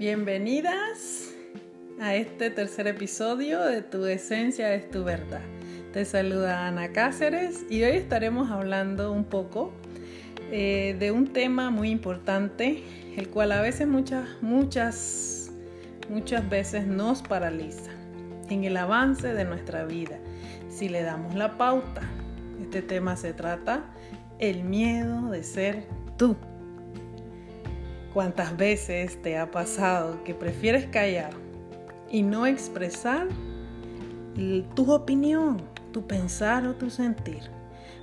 Bienvenidas a este tercer episodio de Tu Esencia es tu verdad. Te saluda Ana Cáceres y hoy estaremos hablando un poco eh, de un tema muy importante, el cual a veces muchas, muchas, muchas veces nos paraliza en el avance de nuestra vida. Si le damos la pauta, este tema se trata el miedo de ser tú. ¿Cuántas veces te ha pasado que prefieres callar y no expresar tu opinión, tu pensar o tu sentir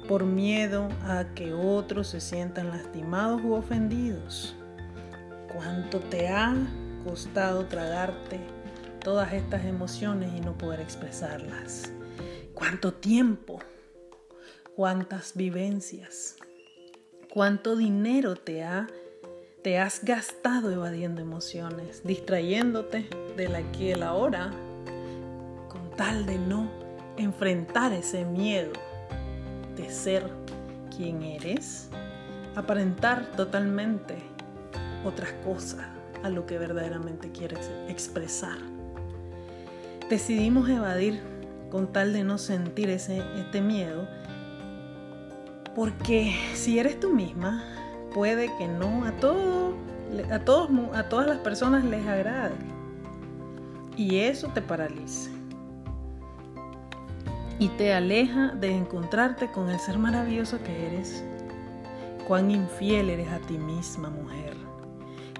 por miedo a que otros se sientan lastimados u ofendidos? ¿Cuánto te ha costado tragarte todas estas emociones y no poder expresarlas? ¿Cuánto tiempo? ¿Cuántas vivencias? ¿Cuánto dinero te ha te has gastado evadiendo emociones, distrayéndote del aquí y el ahora, con tal de no enfrentar ese miedo de ser quien eres, aparentar totalmente otras cosas a lo que verdaderamente quieres expresar. Decidimos evadir con tal de no sentir ese, este miedo, porque si eres tú misma, puede que no a todos, a todos, a todas las personas les agrade. Y eso te paraliza. Y te aleja de encontrarte con el ser maravilloso que eres. Cuán infiel eres a ti misma, mujer.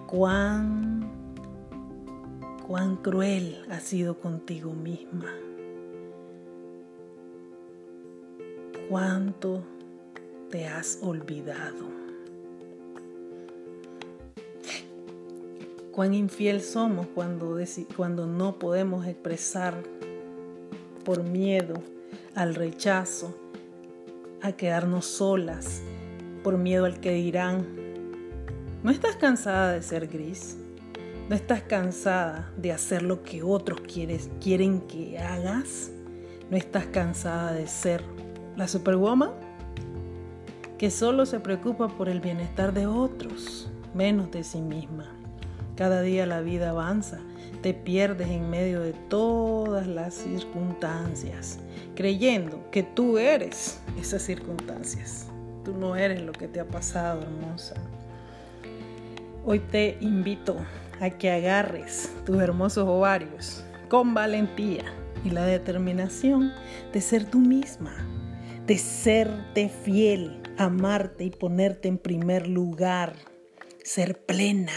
Cuán cuán cruel has sido contigo misma. Cuánto te has olvidado. Cuán infiel somos cuando, cuando no podemos expresar por miedo al rechazo, a quedarnos solas, por miedo al que dirán. ¿No estás cansada de ser gris? ¿No estás cansada de hacer lo que otros quieren que hagas? ¿No estás cansada de ser la superwoman? Que solo se preocupa por el bienestar de otros, menos de sí misma. Cada día la vida avanza, te pierdes en medio de todas las circunstancias, creyendo que tú eres esas circunstancias. Tú no eres lo que te ha pasado, hermosa. Hoy te invito a que agarres tus hermosos ovarios con valentía y la determinación de ser tú misma, de serte fiel, amarte y ponerte en primer lugar, ser plena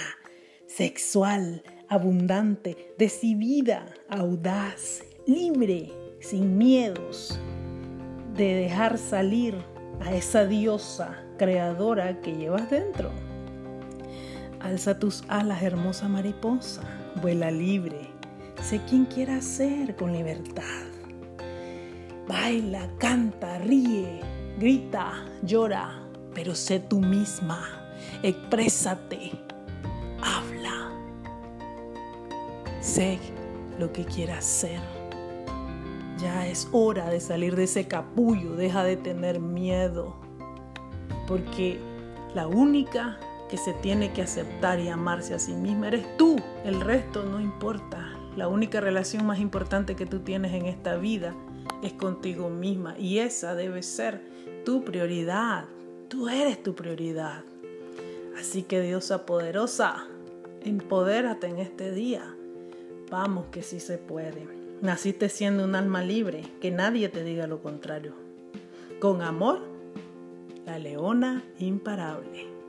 sexual, abundante, decidida, audaz, libre, sin miedos, de dejar salir a esa diosa creadora que llevas dentro. Alza tus alas, hermosa mariposa, vuela libre, sé quien quieras ser con libertad. Baila, canta, ríe, grita, llora, pero sé tú misma, exprésate, Sé lo que quieras ser. Ya es hora de salir de ese capullo, deja de tener miedo, porque la única que se tiene que aceptar y amarse a sí misma eres tú, el resto no importa. La única relación más importante que tú tienes en esta vida es contigo misma y esa debe ser tu prioridad. Tú eres tu prioridad. Así que diosa poderosa, empodérate en este día Vamos que sí se puede. Naciste siendo un alma libre, que nadie te diga lo contrario. Con amor, la leona imparable.